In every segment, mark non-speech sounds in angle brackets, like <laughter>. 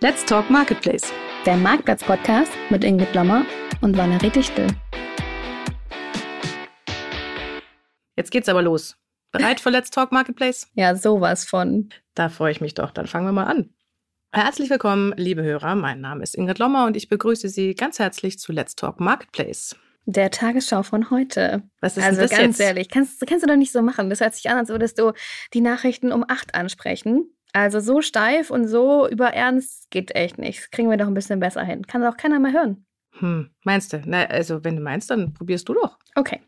Let's Talk Marketplace. Der Marktplatz-Podcast mit Ingrid Lommer und Valerie Dichtel. Jetzt geht's aber los. Bereit für Let's Talk Marketplace? <laughs> Ja, sowas von. Da freue ich mich doch. Dann fangen wir mal an. Herzlich willkommen, liebe Hörer. Mein Name ist Ingrid Lommer und ich begrüße Sie ganz herzlich zu Let's Talk Marketplace. Der Tagesschau von heute. Was ist also denn das ganz jetzt? ehrlich, kannst, kannst du doch nicht so machen. Das hört sich an, als würdest du die Nachrichten um acht ansprechen. Also so steif und so überernst geht echt nicht. Das kriegen wir doch ein bisschen besser hin. Kann auch keiner mehr hören. Hm, meinst du? Na, also, wenn du meinst, dann probierst du doch. Okay.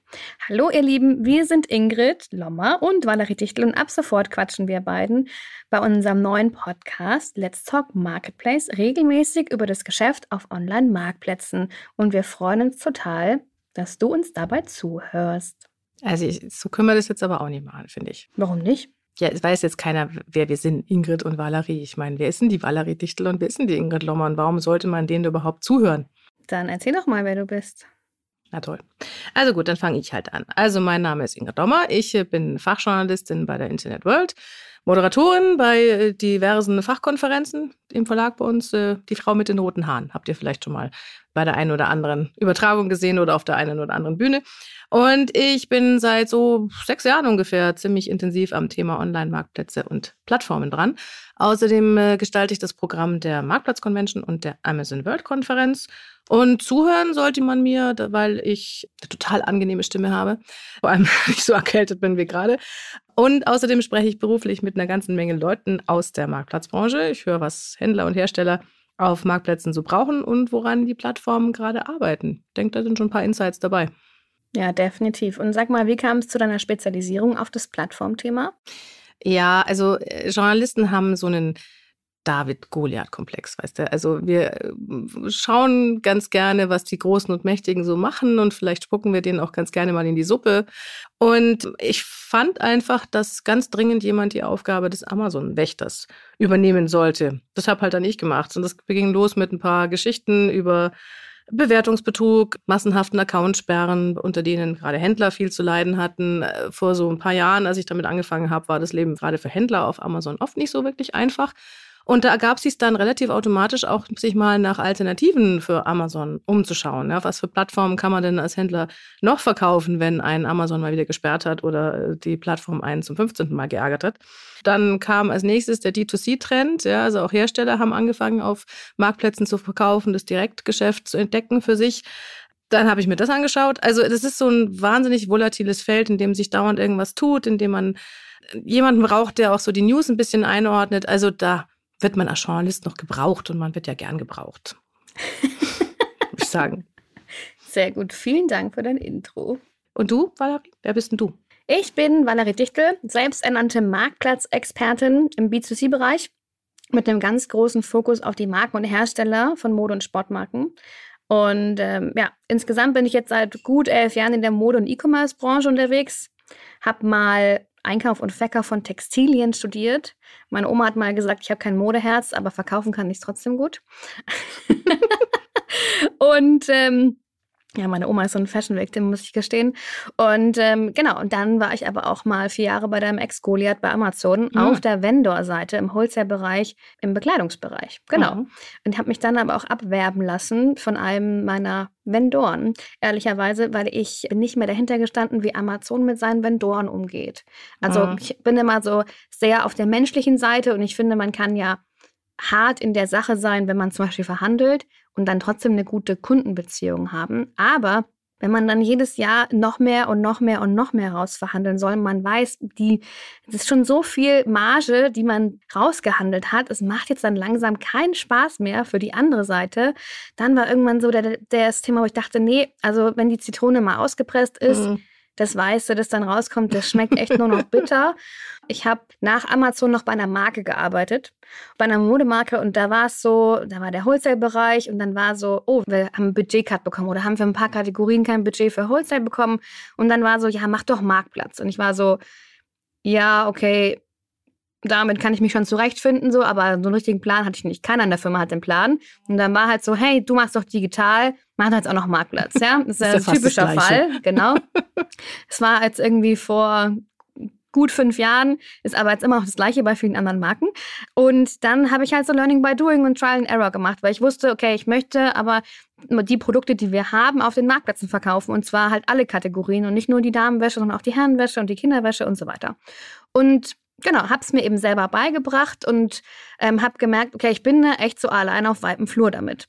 Hallo, ihr Lieben. Wir sind Ingrid Lommer und Valerie Dichtel und ab sofort quatschen wir beiden bei unserem neuen Podcast Let's Talk Marketplace regelmäßig über das Geschäft auf Online-Marktplätzen. Und wir freuen uns total, dass du uns dabei zuhörst. Also, ich, so können wir das jetzt aber auch nicht machen, finde ich. Warum nicht? Ja, es weiß jetzt keiner, wer wir sind, Ingrid und Valerie. Ich meine, wer ist denn die Valerie Dichtel und wer ist denn die Ingrid Lommer und warum sollte man denen überhaupt zuhören? Dann erzähl doch mal, wer du bist. Na toll. Also gut, dann fange ich halt an. Also mein Name ist Ingrid Lommer. Ich äh, bin Fachjournalistin bei der Internet World, Moderatorin bei äh, diversen Fachkonferenzen im Verlag bei uns. äh, Die Frau mit den roten Haaren. Habt ihr vielleicht schon mal bei der einen oder anderen Übertragung gesehen oder auf der einen oder anderen Bühne. Und ich bin seit so sechs Jahren ungefähr ziemlich intensiv am Thema Online-Marktplätze und Plattformen dran. Außerdem äh, gestalte ich das Programm der Marktplatz Convention und der Amazon World Konferenz. Und zuhören sollte man mir, weil ich eine total angenehme Stimme habe. Vor allem, <laughs> wenn ich so erkältet bin wie gerade. Und außerdem spreche ich beruflich mit einer ganzen Menge Leuten aus der Marktplatzbranche. Ich höre, was Händler und Hersteller auf Marktplätzen so brauchen und woran die Plattformen gerade arbeiten. Ich denke, da sind schon ein paar Insights dabei. Ja, definitiv. Und sag mal, wie kam es zu deiner Spezialisierung auf das Plattformthema? Ja, also äh, Journalisten haben so einen David-Goliath-Komplex, weißt du. Also wir äh, schauen ganz gerne, was die Großen und Mächtigen so machen und vielleicht spucken wir denen auch ganz gerne mal in die Suppe. Und ich fand einfach, dass ganz dringend jemand die Aufgabe des Amazon-Wächters übernehmen sollte. Das habe halt dann ich gemacht. Und das ging los mit ein paar Geschichten über Bewertungsbetrug, massenhaften Accountsperren, unter denen gerade Händler viel zu leiden hatten. Äh, Vor so ein paar Jahren, als ich damit angefangen habe, war das Leben gerade für Händler auf Amazon oft nicht so wirklich einfach. Und da ergab sich dann relativ automatisch auch, sich mal nach Alternativen für Amazon umzuschauen. Ja, was für Plattformen kann man denn als Händler noch verkaufen, wenn ein Amazon mal wieder gesperrt hat oder äh, die Plattform einen zum 15. Mal geärgert hat? Dann kam als nächstes der D2C-Trend. Ja, also auch Hersteller haben angefangen, auf Marktplätzen zu verkaufen, das Direktgeschäft zu entdecken für sich. Dann habe ich mir das angeschaut. Also das ist so ein wahnsinnig volatiles Feld, in dem sich dauernd irgendwas tut, in dem man jemanden braucht, der auch so die News ein bisschen einordnet. Also da wird man als Journalist noch gebraucht und man wird ja gern gebraucht. <laughs> Würde ich sagen. Sehr gut. Vielen Dank für dein Intro. Und du, Valerie? Wer bist denn du? Ich bin Valerie Dichtel, selbsternannte Marktplatzexpertin im B2C-Bereich mit einem ganz großen Fokus auf die Marken und Hersteller von Mode- und Sportmarken. Und ähm, ja, insgesamt bin ich jetzt seit gut elf Jahren in der Mode- und E-Commerce-Branche unterwegs. Hab mal Einkauf und Verkauf von Textilien studiert. Meine Oma hat mal gesagt, ich habe kein Modeherz, aber verkaufen kann ich trotzdem gut. <laughs> und ähm, ja, meine Oma ist so ein Fashion-Victim, muss ich gestehen. Und ähm, genau, und dann war ich aber auch mal vier Jahre bei deinem Ex-Goliath bei Amazon Ah. auf der Vendor-Seite im Wholesale-Bereich, im Bekleidungsbereich. Genau. Mhm. Und habe mich dann aber auch abwerben lassen von einem meiner Vendoren. Ehrlicherweise, weil ich bin nicht mehr dahinter gestanden, wie Amazon mit seinen Vendoren umgeht. Also Mhm. ich bin immer so sehr auf der menschlichen Seite und ich finde, man kann ja hart in der Sache sein, wenn man zum Beispiel verhandelt und dann trotzdem eine gute Kundenbeziehung haben. Aber wenn man dann jedes Jahr noch mehr und noch mehr und noch mehr rausverhandeln soll, man weiß, die, es ist schon so viel Marge, die man rausgehandelt hat. Es macht jetzt dann langsam keinen Spaß mehr für die andere Seite. Dann war irgendwann so der, der, das Thema, wo ich dachte, nee, also wenn die Zitrone mal ausgepresst ist, Mhm. Das Weiße, das dann rauskommt, das schmeckt echt nur noch bitter. Ich habe nach Amazon noch bei einer Marke gearbeitet, bei einer Modemarke. Und da war es so, da war der Wholesale-Bereich. Und dann war so, oh, wir haben einen Budget-Cut bekommen. Oder haben für ein paar Kategorien kein Budget für Wholesale bekommen. Und dann war so, ja, mach doch Marktplatz. Und ich war so, ja, okay, damit kann ich mich schon zurechtfinden, so, aber so einen richtigen Plan hatte ich nicht. Keiner in der Firma hat den Plan. Und dann war halt so, hey, du machst doch digital, mach doch jetzt auch noch Marktplatz, ja? Das ist, Ist ja ein das typischer. Fall, genau. <laughs> Es war jetzt irgendwie vor gut fünf Jahren, ist aber jetzt immer noch das Gleiche bei vielen anderen Marken. Und dann habe ich halt so Learning by Doing und Trial and Error gemacht, weil ich wusste, okay, ich möchte aber die Produkte, die wir haben, auf den Marktplätzen verkaufen. Und zwar halt alle Kategorien und nicht nur die Damenwäsche, sondern auch die Herrenwäsche und die Kinderwäsche und so weiter. Und genau, habe es mir eben selber beigebracht und ähm, habe gemerkt, okay, ich bin da echt so allein auf weitem Flur damit.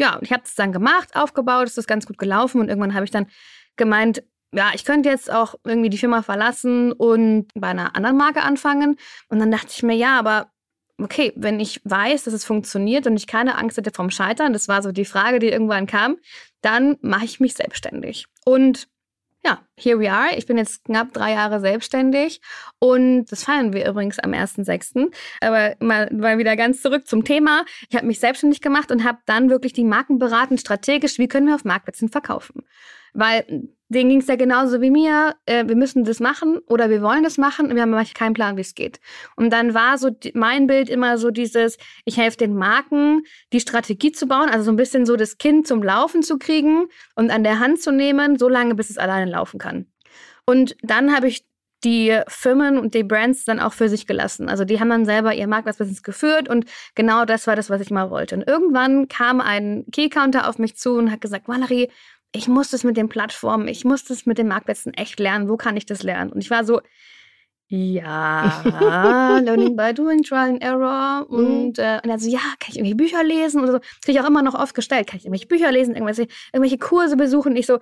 Ja, ich habe es dann gemacht, aufgebaut, es ist ganz gut gelaufen und irgendwann habe ich dann gemeint, ja, ich könnte jetzt auch irgendwie die Firma verlassen und bei einer anderen Marke anfangen. Und dann dachte ich mir, ja, aber okay, wenn ich weiß, dass es funktioniert und ich keine Angst hätte vom Scheitern, das war so die Frage, die irgendwann kam, dann mache ich mich selbstständig. Und ja, here we are. Ich bin jetzt knapp drei Jahre selbstständig und das feiern wir übrigens am 1.6. Aber mal, mal wieder ganz zurück zum Thema. Ich habe mich selbstständig gemacht und habe dann wirklich die Marken beraten, strategisch, wie können wir auf Marktplätzen verkaufen. Weil denen ging es ja genauso wie mir. Äh, wir müssen das machen oder wir wollen das machen und wir haben aber keinen Plan, wie es geht. Und dann war so mein Bild immer so dieses, ich helfe den Marken, die Strategie zu bauen, also so ein bisschen so das Kind zum Laufen zu kriegen und an der Hand zu nehmen, so lange, bis es alleine laufen kann. Und dann habe ich die Firmen und die Brands dann auch für sich gelassen. Also die haben dann selber ihr Marktplatzbusiness geführt und genau das war das, was ich mal wollte. Und irgendwann kam ein Key-Counter auf mich zu und hat gesagt, Valerie, ich muss das mit den Plattformen, ich muss das mit den Marktplätzen echt lernen. Wo kann ich das lernen? Und ich war so, ja, <laughs> Learning by Doing, Trial and Error. Mhm. Und, äh, und er so, ja, kann ich irgendwelche Bücher lesen? Oder so. Kriege ich auch immer noch oft gestellt. Kann ich irgendwelche Bücher lesen, irgendwelche, irgendwelche Kurse besuchen? Ich so,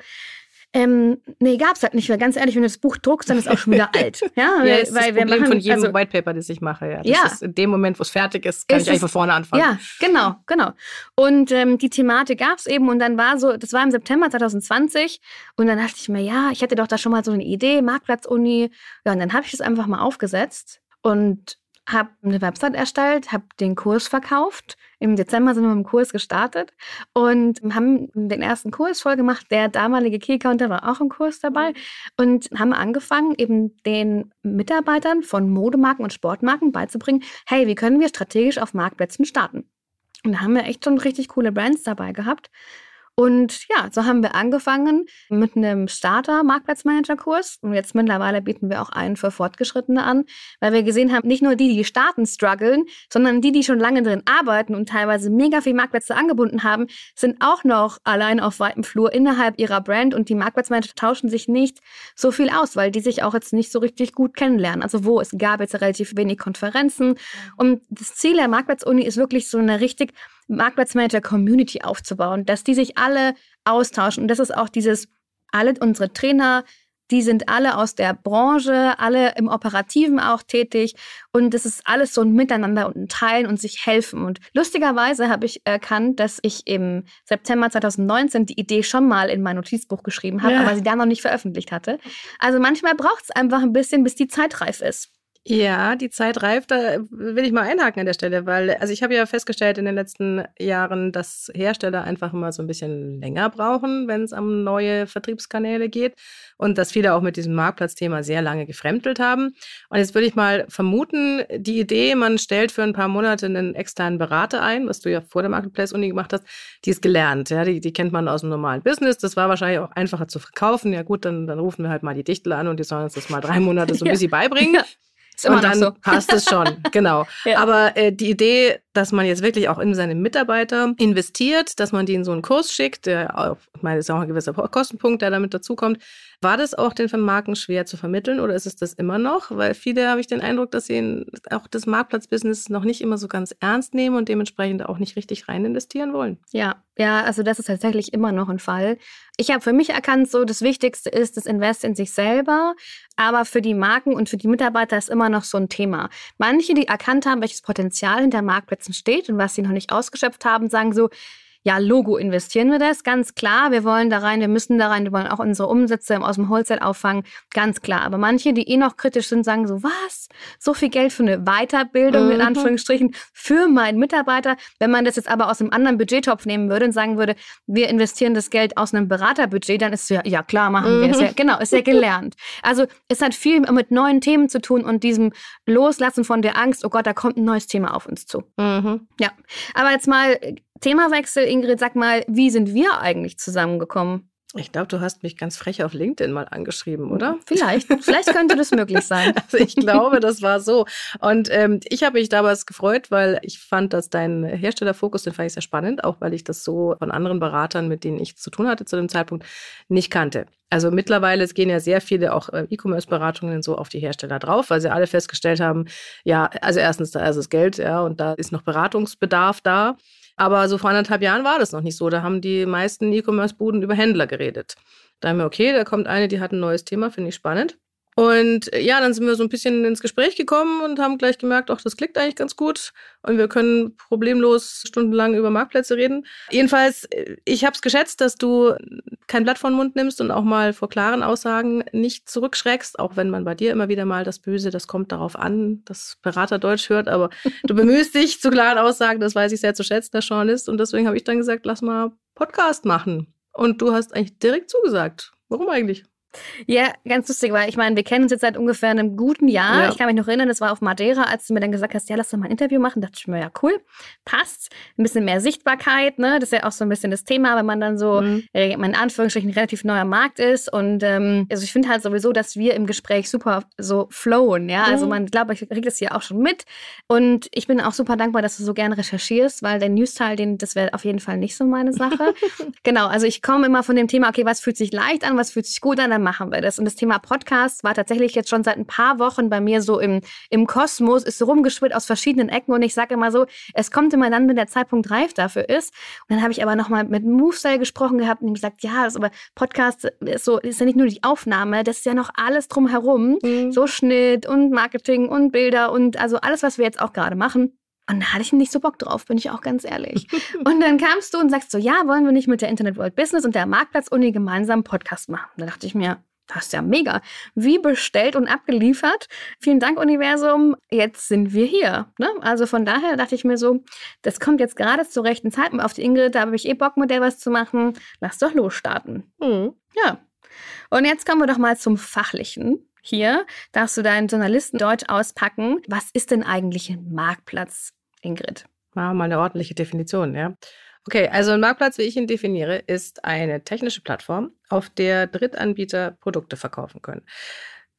ähm, nee, gab's halt nicht, weil ganz ehrlich, wenn du das Buch druckst, dann ist es auch schon wieder <laughs> alt. Ja, ja das weil ist das Problem machen, von jedem also, White Paper, das ich mache. Ja, das ja. ist in dem Moment, wo es fertig ist, kann ist ich eigentlich von vorne anfangen. Ja, genau, genau. Und ähm, die Thematik gab's eben und dann war so, das war im September 2020 und dann dachte ich mir, ja, ich hätte doch da schon mal so eine Idee, Marktplatz-Uni. Ja, und dann habe ich das einfach mal aufgesetzt und habe eine Website erstellt, habe den Kurs verkauft. Im Dezember sind wir mit dem Kurs gestartet und haben den ersten Kurs voll gemacht. Der damalige Key-Counter war auch im Kurs dabei und haben angefangen, eben den Mitarbeitern von Modemarken und Sportmarken beizubringen, hey, wie können wir strategisch auf Marktplätzen starten? Und da haben wir echt schon richtig coole Brands dabei gehabt. Und ja, so haben wir angefangen mit einem Starter-Marktplatzmanager-Kurs. Und jetzt mittlerweile bieten wir auch einen für Fortgeschrittene an, weil wir gesehen haben, nicht nur die, die starten, strugglen, sondern die, die schon lange drin arbeiten und teilweise mega viel Marktplätze angebunden haben, sind auch noch allein auf weitem Flur innerhalb ihrer Brand und die Marktplatzmanager tauschen sich nicht so viel aus, weil die sich auch jetzt nicht so richtig gut kennenlernen. Also wo es gab jetzt relativ wenig Konferenzen. Und das Ziel der Marktplatzuni ist wirklich so eine richtig Marktplatzmanager-Community aufzubauen, dass die sich alle austauschen. Und das ist auch dieses, alle unsere Trainer, die sind alle aus der Branche, alle im Operativen auch tätig. Und das ist alles so ein Miteinander und ein Teilen und sich helfen. Und lustigerweise habe ich erkannt, dass ich im September 2019 die Idee schon mal in mein Notizbuch geschrieben habe, ja. aber sie da noch nicht veröffentlicht hatte. Also manchmal braucht es einfach ein bisschen, bis die Zeit reif ist. Ja, die Zeit reift, da will ich mal einhaken an der Stelle, weil, also ich habe ja festgestellt in den letzten Jahren, dass Hersteller einfach immer so ein bisschen länger brauchen, wenn es um neue Vertriebskanäle geht und dass viele auch mit diesem Marktplatzthema sehr lange gefremdelt haben. Und jetzt würde ich mal vermuten, die Idee, man stellt für ein paar Monate einen externen Berater ein, was du ja vor der Marketplace-Uni gemacht hast, die ist gelernt, ja, die, die kennt man aus dem normalen Business. Das war wahrscheinlich auch einfacher zu verkaufen. Ja gut, dann, dann rufen wir halt mal die Dichtel an und die sollen uns das mal drei Monate so <laughs> ein bisschen beibringen. Ja. Ist immer und dann so. <laughs> passt es schon, genau. Ja. Aber äh, die Idee, dass man jetzt wirklich auch in seine Mitarbeiter investiert, dass man die in so einen Kurs schickt, der auch, ich meine, das ist auch ein gewisser Kostenpunkt, der damit dazukommt. War das auch den Marken schwer zu vermitteln oder ist es das immer noch? Weil viele habe ich den Eindruck, dass sie auch das Marktplatzbusiness noch nicht immer so ganz ernst nehmen und dementsprechend auch nicht richtig rein investieren wollen. Ja, ja, also das ist tatsächlich immer noch ein Fall. Ich habe für mich erkannt, so das Wichtigste ist das Invest in sich selber, aber für die Marken und für die Mitarbeiter ist immer noch so ein Thema. Manche, die erkannt haben, welches Potenzial hinter Marktplätzen steht und was sie noch nicht ausgeschöpft haben, sagen so, ja, Logo investieren wir das, ganz klar. Wir wollen da rein, wir müssen da rein, wir wollen auch unsere Umsätze aus dem Wholesale auffangen, ganz klar. Aber manche, die eh noch kritisch sind, sagen so, was? So viel Geld für eine Weiterbildung, mhm. in Anführungsstrichen, für meinen Mitarbeiter. Wenn man das jetzt aber aus einem anderen Budgettopf nehmen würde und sagen würde, wir investieren das Geld aus einem Beraterbudget, dann ist es ja, ja klar, machen mhm. wir es. Ja, genau, ist ja gelernt. Also es hat viel mit neuen Themen zu tun und diesem Loslassen von der Angst, oh Gott, da kommt ein neues Thema auf uns zu. Mhm. Ja, aber jetzt mal Themawechsel, Ingrid, sag mal, wie sind wir eigentlich zusammengekommen? Ich glaube, du hast mich ganz frech auf LinkedIn mal angeschrieben, oder? Vielleicht. Vielleicht könnte das möglich sein. <laughs> Also ich glaube, das war so. Und ähm, ich habe mich damals gefreut, weil ich fand, dass dein Herstellerfokus, den fand ich sehr spannend, auch weil ich das so von anderen Beratern, mit denen ich zu tun hatte zu dem Zeitpunkt, nicht kannte. Also mittlerweile es gehen ja sehr viele auch äh, E-Commerce-Beratungen so auf die Hersteller drauf, weil sie alle festgestellt haben, ja, also erstens da ist das Geld, ja, und da ist noch Beratungsbedarf da. Aber so vor anderthalb Jahren war das noch nicht so. Da haben die meisten E-Commerce-Buden über Händler geredet. Da haben wir, okay, da kommt eine, die hat ein neues Thema, finde ich spannend. Und äh, ja, dann sind wir so ein bisschen ins Gespräch gekommen und haben gleich gemerkt, ach, das klickt eigentlich ganz gut und wir können problemlos stundenlang über Marktplätze reden. Jedenfalls, äh, ich habe es geschätzt, dass du kein Blatt vor den Mund nimmst und auch mal vor klaren Aussagen nicht zurückschreckst, auch wenn man bei dir immer wieder mal das Böse, das kommt darauf an, dass Berater Deutsch hört, aber <laughs> du bemühst dich zu klaren Aussagen, das weiß ich sehr zu schätzen, der Journalist. Und deswegen habe ich dann gesagt, lass mal Podcast machen. Und du hast eigentlich direkt zugesagt. Warum eigentlich? Ja, ganz lustig, weil ich meine, wir kennen uns jetzt seit ungefähr einem guten Jahr. Ja. Ich kann mich noch erinnern, das war auf Madeira, als du mir dann gesagt hast, ja, lass doch mal ein Interview machen. Da dachte ich mir, ja, cool, passt. Ein bisschen mehr Sichtbarkeit, ne? Das ist ja auch so ein bisschen das Thema, wenn man dann so, mhm. äh, in Anführungsstrichen, ein relativ neuer Markt ist. Und ähm, also ich finde halt sowieso, dass wir im Gespräch super so flowen, ja. Also mhm. Also man, glaube ich, kriegt das hier auch schon mit. Und ich bin auch super dankbar, dass du so gerne recherchierst, weil der News-Teil, das wäre auf jeden Fall nicht so meine Sache. <laughs> genau, also ich komme immer von dem Thema, okay, was fühlt sich leicht an, was fühlt sich gut an, dann machen wir das. Und das Thema Podcast war tatsächlich jetzt schon seit ein paar Wochen bei mir so im, im Kosmos, ist so rumgeschwirrt aus verschiedenen Ecken. Und ich sage immer so, es kommt immer dann, wenn der Zeitpunkt reif dafür ist. Und dann habe ich aber nochmal mit Movestyle gesprochen gehabt und ihm gesagt, ja, das aber Podcast ist so, ist ja nicht nur die Aufnahme, das ist ja noch alles drumherum. Mhm. So Schnitt und Marketing und Bilder und also alles, was wir jetzt auch gerade machen. Und da hatte ich nicht so Bock drauf, bin ich auch ganz ehrlich. und dann kamst du und sagst so, ja, wollen wir nicht mit der Internet World Business und der Marktplatz-Uni gemeinsam einen Podcast machen? Da dachte ich mir, das ist ja mega. Wie bestellt und abgeliefert. Vielen Dank, Universum. Jetzt sind wir hier. Ne? Also von daher dachte ich mir so, das kommt jetzt gerade zur rechten Zeit. Auf die Ingrid, da habe ich eh Bock, mit der was zu machen. Lass doch losstarten. Mhm. Ja. Und jetzt kommen wir doch mal zum Fachlichen. Hier darfst du deinen Journalisten Deutsch auspacken. Was ist denn eigentlich ein Marktplatz, Ingrid? Machen wir mal eine ordentliche Definition, ja. Okay, also ein Marktplatz, wie ich ihn definiere, ist eine technische Plattform, auf der Drittanbieter Produkte verkaufen können.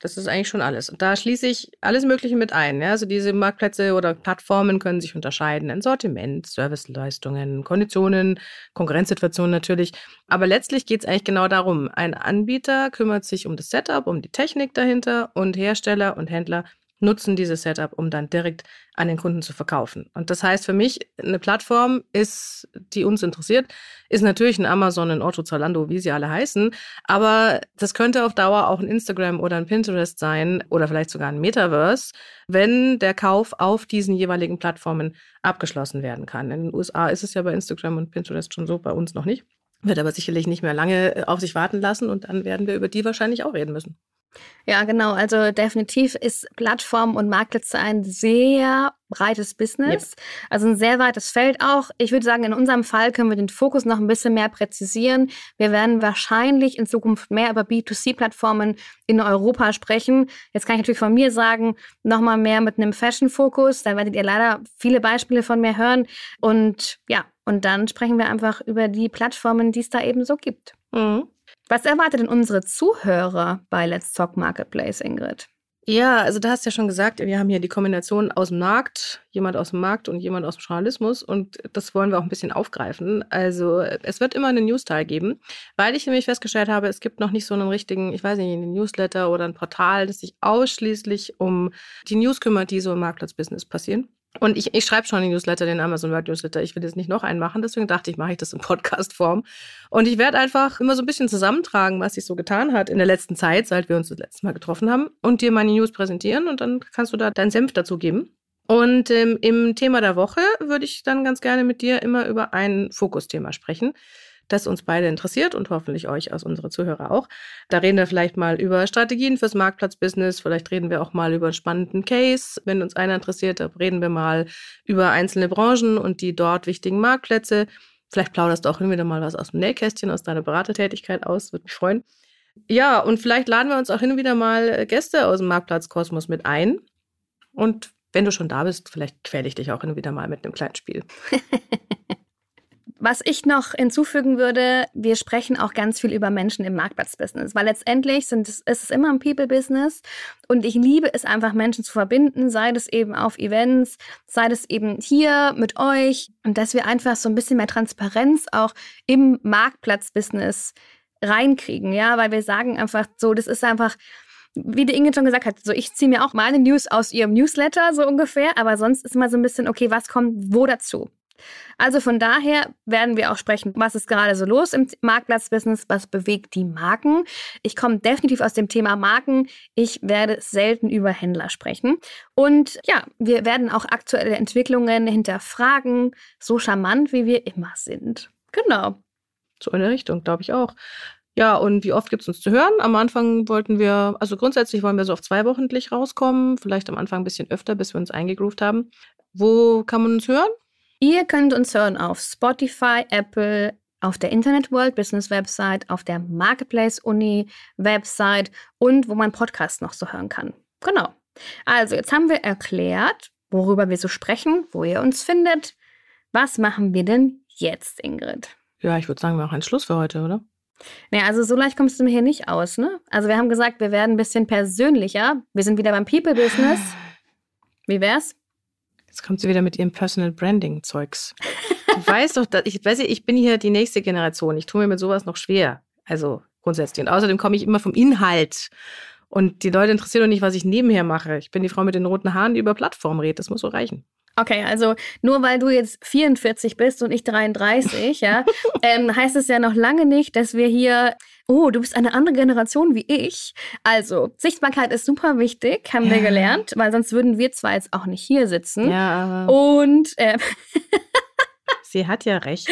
Das ist eigentlich schon alles. Und da schließe ich alles Mögliche mit ein. Ja? Also diese Marktplätze oder Plattformen können sich unterscheiden in Sortiment, Serviceleistungen, Konditionen, Konkurrenzsituationen natürlich. Aber letztlich geht es eigentlich genau darum. Ein Anbieter kümmert sich um das Setup, um die Technik dahinter und Hersteller und Händler nutzen dieses Setup, um dann direkt an den Kunden zu verkaufen. Und das heißt für mich, eine Plattform ist, die uns interessiert, ist natürlich ein Amazon, ein Otto, Zalando, wie sie alle heißen. Aber das könnte auf Dauer auch ein Instagram oder ein Pinterest sein oder vielleicht sogar ein Metaverse, wenn der Kauf auf diesen jeweiligen Plattformen abgeschlossen werden kann. In den USA ist es ja bei Instagram und Pinterest schon so, bei uns noch nicht. Wird aber sicherlich nicht mehr lange auf sich warten lassen und dann werden wir über die wahrscheinlich auch reden müssen. Ja, genau. Also definitiv ist Plattform und Marktplätze ein sehr breites Business. Yep. Also ein sehr weites Feld auch. Ich würde sagen, in unserem Fall können wir den Fokus noch ein bisschen mehr präzisieren. Wir werden wahrscheinlich in Zukunft mehr über B2C-Plattformen in Europa sprechen. Jetzt kann ich natürlich von mir sagen, nochmal mehr mit einem Fashion-Fokus. Da werdet ihr leider viele Beispiele von mir hören. Und ja, und dann sprechen wir einfach über die Plattformen, die es da eben so gibt. Mhm. Was erwartet denn unsere Zuhörer bei Let's Talk Marketplace, Ingrid? Ja, also da hast du ja schon gesagt, wir haben hier die Kombination aus dem Markt, jemand aus dem Markt und jemand aus dem Journalismus und das wollen wir auch ein bisschen aufgreifen. Also es wird immer einen News-Teil geben, weil ich nämlich festgestellt habe, es gibt noch nicht so einen richtigen, ich weiß nicht, einen Newsletter oder ein Portal, das sich ausschließlich um die News kümmert, die so im Marktplatzbusiness passieren. Und ich, ich schreibe schon den Newsletter, den Amazon Word Newsletter. Ich will jetzt nicht noch einen machen, deswegen dachte ich, mache ich das in Podcast-Form. Und ich werde einfach immer so ein bisschen zusammentragen, was sich so getan hat in der letzten Zeit, seit wir uns das letzte Mal getroffen haben, und dir meine News präsentieren und dann kannst du da deinen Senf dazu geben. Und ähm, im Thema der Woche würde ich dann ganz gerne mit dir immer über ein Fokusthema sprechen das uns beide interessiert und hoffentlich euch aus unsere Zuhörer auch. Da reden wir vielleicht mal über Strategien fürs Marktplatzbusiness, vielleicht reden wir auch mal über einen spannenden Case, wenn uns einer interessiert, da reden wir mal über einzelne Branchen und die dort wichtigen Marktplätze. Vielleicht plauderst du auch hin wieder mal was aus dem Nähkästchen, aus deiner Beratertätigkeit aus, würde mich freuen. Ja, und vielleicht laden wir uns auch hin und wieder mal Gäste aus dem Marktplatzkosmos mit ein. Und wenn du schon da bist, vielleicht quäle ich dich auch hin und wieder mal mit einem kleinen Spiel. <laughs> Was ich noch hinzufügen würde, wir sprechen auch ganz viel über Menschen im Marktplatzbusiness, weil letztendlich sind ist es immer ein People-Business und ich liebe es einfach, Menschen zu verbinden, sei das eben auf Events, sei das eben hier mit euch und dass wir einfach so ein bisschen mehr Transparenz auch im Marktplatzbusiness reinkriegen, ja, weil wir sagen einfach so, das ist einfach wie die Ingrid schon gesagt hat, so ich ziehe mir auch meine News aus ihrem Newsletter so ungefähr, aber sonst ist mal so ein bisschen, okay, was kommt wo dazu? Also von daher werden wir auch sprechen, was ist gerade so los im Marktplatzbusiness, was bewegt die Marken. Ich komme definitiv aus dem Thema Marken. Ich werde selten über Händler sprechen. Und ja, wir werden auch aktuelle Entwicklungen hinterfragen, so charmant wie wir immer sind. Genau. So in der Richtung, glaube ich auch. Ja, und wie oft gibt es uns zu hören? Am Anfang wollten wir, also grundsätzlich wollen wir so auf zwei wochentlich rauskommen, vielleicht am Anfang ein bisschen öfter, bis wir uns eingegroovt haben. Wo kann man uns hören? Ihr könnt uns hören auf Spotify, Apple, auf der Internet World Business Website, auf der Marketplace Uni Website und wo man Podcast noch so hören kann. Genau. Also, jetzt haben wir erklärt, worüber wir so sprechen, wo ihr uns findet. Was machen wir denn jetzt, Ingrid? Ja, ich würde sagen, wir machen einen Schluss für heute, oder? Naja, also so leicht kommst du mir hier nicht aus, ne? Also wir haben gesagt, wir werden ein bisschen persönlicher. Wir sind wieder beim People-Business. Wie wär's? Jetzt kommt sie wieder mit ihrem Personal Branding Zeugs. <laughs> Du weißt doch, dass ich weiß, ich bin hier die nächste Generation. Ich tue mir mit sowas noch schwer. Also grundsätzlich. Und außerdem komme ich immer vom Inhalt. Und die Leute interessieren doch nicht, was ich nebenher mache. Ich bin die Frau mit den roten Haaren, die über Plattformen redet. Das muss so reichen. Okay, also nur weil du jetzt 44 bist und ich 33, ja, <laughs> ähm, heißt es ja noch lange nicht, dass wir hier, oh, du bist eine andere Generation wie ich. Also, Sichtbarkeit ist super wichtig, haben ja. wir gelernt, weil sonst würden wir zwar jetzt auch nicht hier sitzen. Ja. Und äh, <laughs> Sie hat ja recht.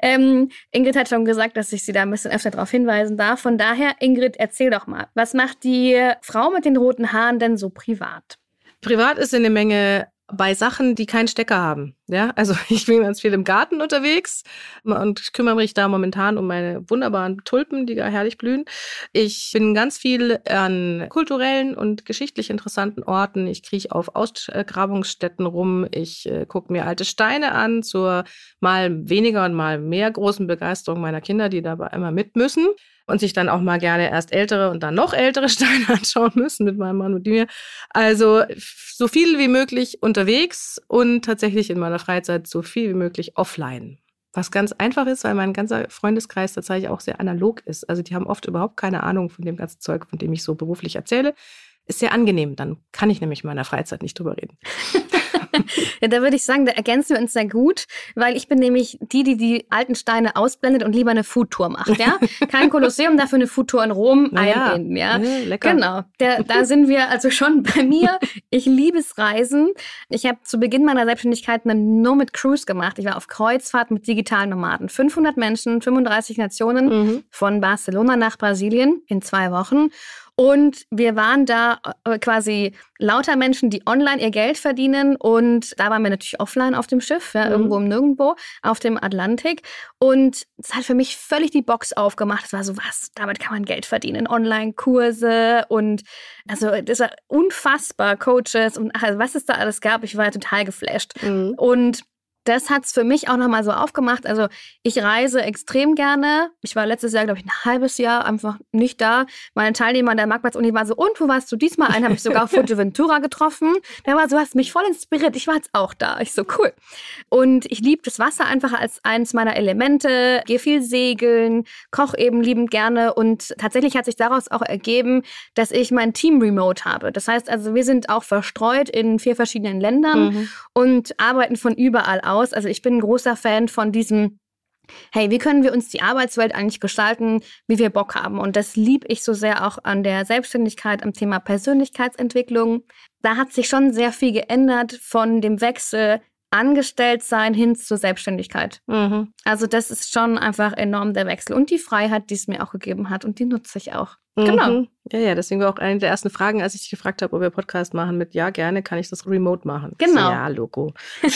Ähm, Ingrid hat schon gesagt, dass ich sie da ein bisschen öfter darauf hinweisen darf. Von daher, Ingrid, erzähl doch mal, was macht die Frau mit den roten Haaren denn so privat? Privat ist eine Menge bei Sachen, die keinen Stecker haben. Ja, also <laughs> ich bin ganz viel im Garten unterwegs und kümmere mich da momentan um meine wunderbaren Tulpen, die da herrlich blühen. Ich bin ganz viel an kulturellen und geschichtlich interessanten Orten. Ich krieche auf Ausgrabungsstätten rum. Ich äh, gucke mir alte Steine an zur mal weniger und mal mehr großen Begeisterung meiner Kinder, die dabei immer mit müssen und sich dann auch mal gerne erst ältere und dann noch ältere <laughs> Steine anschauen müssen mit meinem Mann und mir. Also so viel wie möglich unterwegs und tatsächlich in meiner Freizeit so viel wie möglich offline. Was ganz einfach ist, weil mein ganzer Freundeskreis tatsächlich auch sehr analog ist. Also die haben oft überhaupt keine Ahnung von dem ganzen Zeug, von dem ich so beruflich erzähle. Ist sehr angenehm, dann kann ich nämlich in meiner Freizeit nicht drüber reden. <laughs> <laughs> ja, da würde ich sagen, da ergänzen wir uns sehr gut, weil ich bin nämlich die, die die alten Steine ausblendet und lieber eine Foodtour macht, ja? <laughs> Kein Kolosseum, dafür eine Foodtour in Rom naja, einbinden, ja? ja lecker. Genau, der, da sind wir also schon bei mir. Ich liebe es Reisen. Ich habe zu Beginn meiner Selbstständigkeit eine Nomad Cruise gemacht. Ich war auf Kreuzfahrt mit digitalen Nomaden. 500 Menschen, 35 Nationen, mhm. von Barcelona nach Brasilien in zwei Wochen. Und wir waren da äh, quasi lauter Menschen, die online ihr Geld verdienen. Und da waren wir natürlich offline auf dem Schiff, ja, mhm. irgendwo im Nirgendwo, auf dem Atlantik. Und es hat für mich völlig die Box aufgemacht. Es war so, was, damit kann man Geld verdienen. Online-Kurse und also das war unfassbar, Coaches und ach, also was es da alles gab. Ich war total geflasht. Mhm. Und das hat es für mich auch nochmal so aufgemacht. Also ich reise extrem gerne. Ich war letztes Jahr, glaube ich, ein halbes Jahr einfach nicht da. Meine Teilnehmer der Marktplatz-Uni waren so, und wo warst du diesmal? Einen habe ich sogar auf <laughs> Fuerteventura getroffen. Der war so, hast mich voll inspiriert. Ich war jetzt auch da. Ich so, cool. Und ich liebe das Wasser einfach als eines meiner Elemente. Gehe viel segeln, koche eben liebend gerne. Und tatsächlich hat sich daraus auch ergeben, dass ich mein Team remote habe. Das heißt also, wir sind auch verstreut in vier verschiedenen Ländern mhm. und arbeiten von überall aus aus. Also ich bin ein großer Fan von diesem hey, wie können wir uns die Arbeitswelt eigentlich gestalten, wie wir Bock haben? Und das liebe ich so sehr auch an der Selbstständigkeit, am Thema Persönlichkeitsentwicklung. Da hat sich schon sehr viel geändert von dem Wechsel Angestelltsein hin zur Selbstständigkeit. Mhm. Also das ist schon einfach enorm der Wechsel und die Freiheit, die es mir auch gegeben hat und die nutze ich auch. Genau. Mhm. Ja, ja, deswegen war auch eine der ersten Fragen, als ich dich gefragt habe, ob wir Podcast machen, mit Ja, gerne, kann ich das remote machen. Genau. So, ja, Logo. <laughs>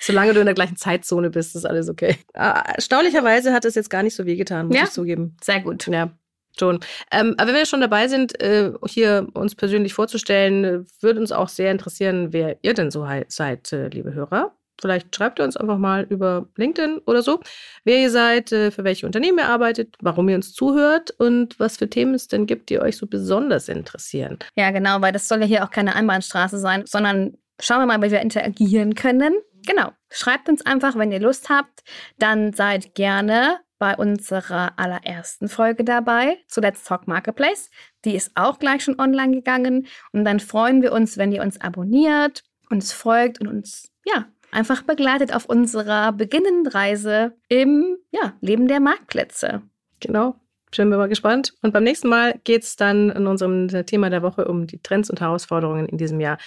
Solange du in der gleichen Zeitzone bist, ist alles okay. Ah, erstaunlicherweise hat es jetzt gar nicht so wehgetan, muss ja? ich zugeben. Sehr gut. Ja. Schon. Ähm, aber wenn wir schon dabei sind, äh, hier uns persönlich vorzustellen, würde uns auch sehr interessieren, wer ihr denn so seid, äh, liebe Hörer. Vielleicht schreibt ihr uns einfach mal über LinkedIn oder so, wer ihr seid, äh, für welche Unternehmen ihr arbeitet, warum ihr uns zuhört und was für Themen es denn gibt, die euch so besonders interessieren. Ja, genau, weil das soll ja hier auch keine Einbahnstraße sein, sondern schauen wir mal, wie wir interagieren können. Genau, schreibt uns einfach, wenn ihr Lust habt. Dann seid gerne bei unserer allerersten Folge dabei zu Let's Talk Marketplace. Die ist auch gleich schon online gegangen. Und dann freuen wir uns, wenn ihr uns abonniert, uns folgt und uns ja einfach begleitet auf unserer beginnenden Reise im ja, Leben der Marktplätze. Genau. Bin wir mal gespannt. Und beim nächsten Mal geht es dann in unserem Thema der Woche um die Trends und Herausforderungen in diesem Jahr,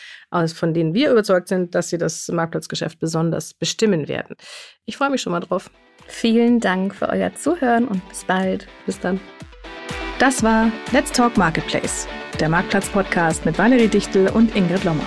von denen wir überzeugt sind, dass sie das Marktplatzgeschäft besonders bestimmen werden. Ich freue mich schon mal drauf. Vielen Dank für euer Zuhören und bis bald. Bis dann. Das war Let's Talk Marketplace, der Marktplatz-Podcast mit Valerie Dichtel und Ingrid Lommer.